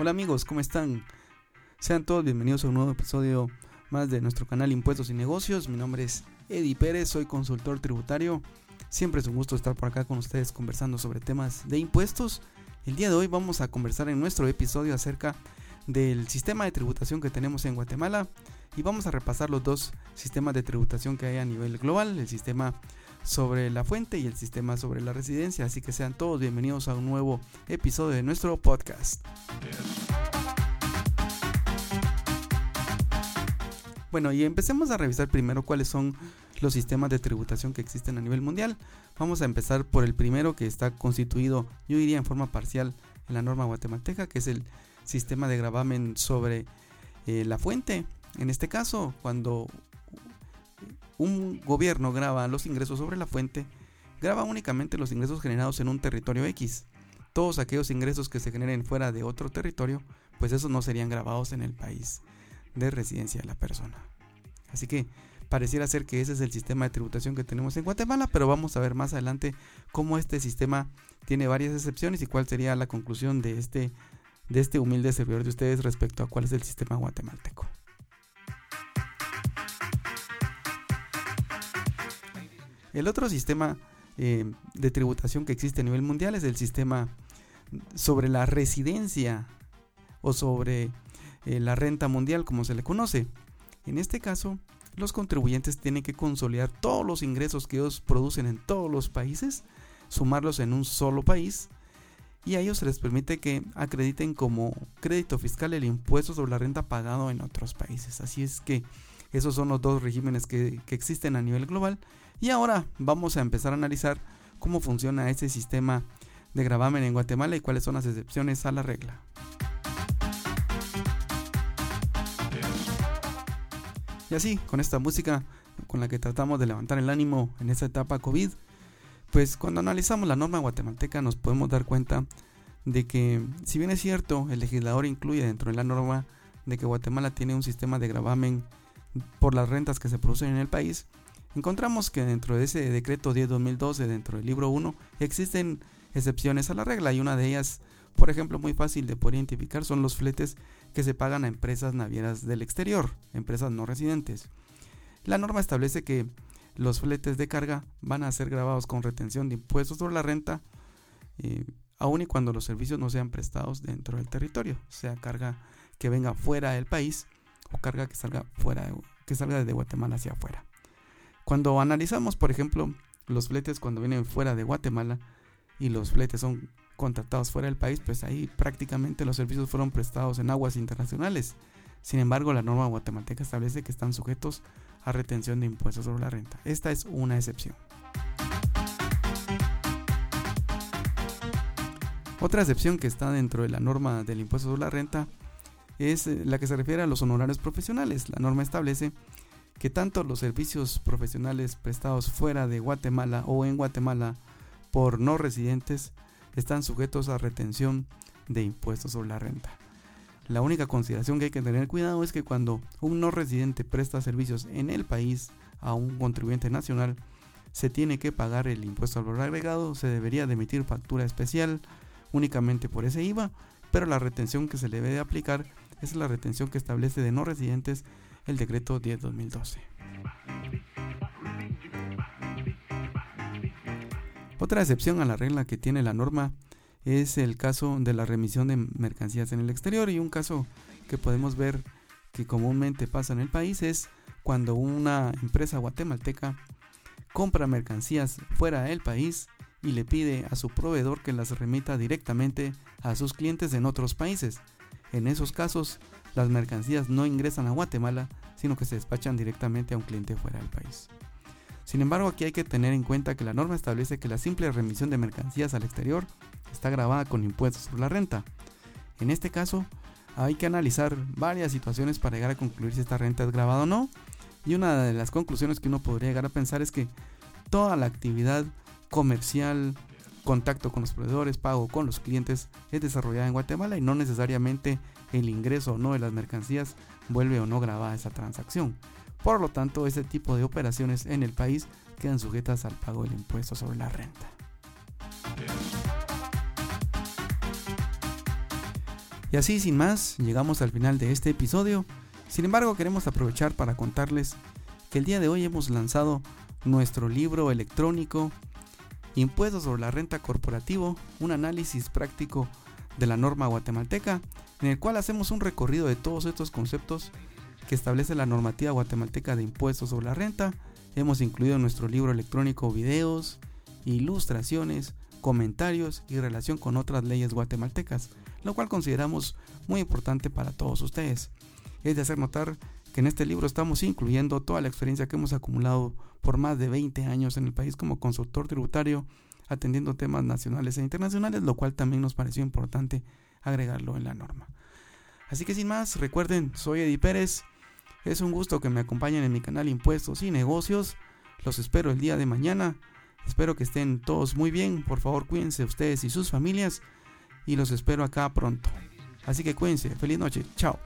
Hola amigos, ¿cómo están? Sean todos bienvenidos a un nuevo episodio más de nuestro canal Impuestos y Negocios. Mi nombre es Eddie Pérez, soy consultor tributario. Siempre es un gusto estar por acá con ustedes conversando sobre temas de impuestos. El día de hoy vamos a conversar en nuestro episodio acerca del sistema de tributación que tenemos en Guatemala y vamos a repasar los dos sistemas de tributación que hay a nivel global, el sistema sobre la fuente y el sistema sobre la residencia. Así que sean todos bienvenidos a un nuevo episodio de nuestro podcast. Bueno, y empecemos a revisar primero cuáles son los sistemas de tributación que existen a nivel mundial. Vamos a empezar por el primero que está constituido, yo diría en forma parcial, en la norma guatemalteca, que es el sistema de gravamen sobre eh, la fuente. En este caso, cuando un gobierno graba los ingresos sobre la fuente, graba únicamente los ingresos generados en un territorio X. Todos aquellos ingresos que se generen fuera de otro territorio, pues esos no serían grabados en el país de residencia de la persona. Así que pareciera ser que ese es el sistema de tributación que tenemos en Guatemala, pero vamos a ver más adelante cómo este sistema tiene varias excepciones y cuál sería la conclusión de este, de este humilde servidor de ustedes respecto a cuál es el sistema guatemalteco. El otro sistema eh, de tributación que existe a nivel mundial es el sistema sobre la residencia o sobre eh, la renta mundial como se le conoce. En este caso, los contribuyentes tienen que consolidar todos los ingresos que ellos producen en todos los países, sumarlos en un solo país y a ellos se les permite que acrediten como crédito fiscal el impuesto sobre la renta pagado en otros países. Así es que esos son los dos regímenes que, que existen a nivel global y ahora vamos a empezar a analizar cómo funciona ese sistema de gravamen en Guatemala y cuáles son las excepciones a la regla. Y así, con esta música con la que tratamos de levantar el ánimo en esta etapa COVID, pues cuando analizamos la norma guatemalteca nos podemos dar cuenta de que si bien es cierto, el legislador incluye dentro de la norma de que Guatemala tiene un sistema de gravamen por las rentas que se producen en el país, encontramos que dentro de ese decreto 10-2012, dentro del libro 1, existen excepciones a la regla y una de ellas, por ejemplo, muy fácil de poder identificar son los fletes que se pagan a empresas navieras del exterior, empresas no residentes. La norma establece que los fletes de carga van a ser grabados con retención de impuestos sobre la renta, eh, aun y cuando los servicios no sean prestados dentro del territorio, sea carga que venga fuera del país o carga que salga fuera que salga desde Guatemala hacia afuera. Cuando analizamos, por ejemplo, los fletes cuando vienen fuera de Guatemala y los fletes son contratados fuera del país, pues ahí prácticamente los servicios fueron prestados en aguas internacionales. Sin embargo, la norma guatemalteca establece que están sujetos a retención de impuestos sobre la renta. Esta es una excepción. Otra excepción que está dentro de la norma del impuesto sobre la renta es eh, la que se refiere a los honorarios profesionales. La norma establece que tanto los servicios profesionales prestados fuera de Guatemala o en Guatemala por no residentes están sujetos a retención de impuestos sobre la renta. La única consideración que hay que tener cuidado es que cuando un no residente presta servicios en el país a un contribuyente nacional, se tiene que pagar el impuesto al valor agregado, se debería de emitir factura especial únicamente por ese IVA, pero la retención que se le debe de aplicar es la retención que establece de no residentes el decreto 10-2012. Otra excepción a la regla que tiene la norma es el caso de la remisión de mercancías en el exterior y un caso que podemos ver que comúnmente pasa en el país es cuando una empresa guatemalteca compra mercancías fuera del país y le pide a su proveedor que las remita directamente a sus clientes en otros países. En esos casos, las mercancías no ingresan a Guatemala, sino que se despachan directamente a un cliente fuera del país. Sin embargo, aquí hay que tener en cuenta que la norma establece que la simple remisión de mercancías al exterior está grabada con impuestos sobre la renta. En este caso, hay que analizar varias situaciones para llegar a concluir si esta renta es grabada o no. Y una de las conclusiones que uno podría llegar a pensar es que toda la actividad comercial, contacto con los proveedores, pago con los clientes es desarrollada en Guatemala y no necesariamente el ingreso o no de las mercancías vuelve o no grabada esa transacción. Por lo tanto, ese tipo de operaciones en el país quedan sujetas al pago del impuesto sobre la renta. Y así, sin más, llegamos al final de este episodio. Sin embargo, queremos aprovechar para contarles que el día de hoy hemos lanzado nuestro libro electrónico Impuestos sobre la renta corporativo, un análisis práctico de la norma guatemalteca, en el cual hacemos un recorrido de todos estos conceptos que establece la normativa guatemalteca de impuestos sobre la renta. Hemos incluido en nuestro libro electrónico videos, ilustraciones, comentarios y relación con otras leyes guatemaltecas, lo cual consideramos muy importante para todos ustedes. Es de hacer notar que en este libro estamos incluyendo toda la experiencia que hemos acumulado por más de 20 años en el país como consultor tributario, atendiendo temas nacionales e internacionales, lo cual también nos pareció importante agregarlo en la norma. Así que sin más, recuerden, soy Eddie Pérez. Es un gusto que me acompañen en mi canal Impuestos y Negocios. Los espero el día de mañana. Espero que estén todos muy bien. Por favor, cuídense ustedes y sus familias. Y los espero acá pronto. Así que cuídense. Feliz noche. Chao.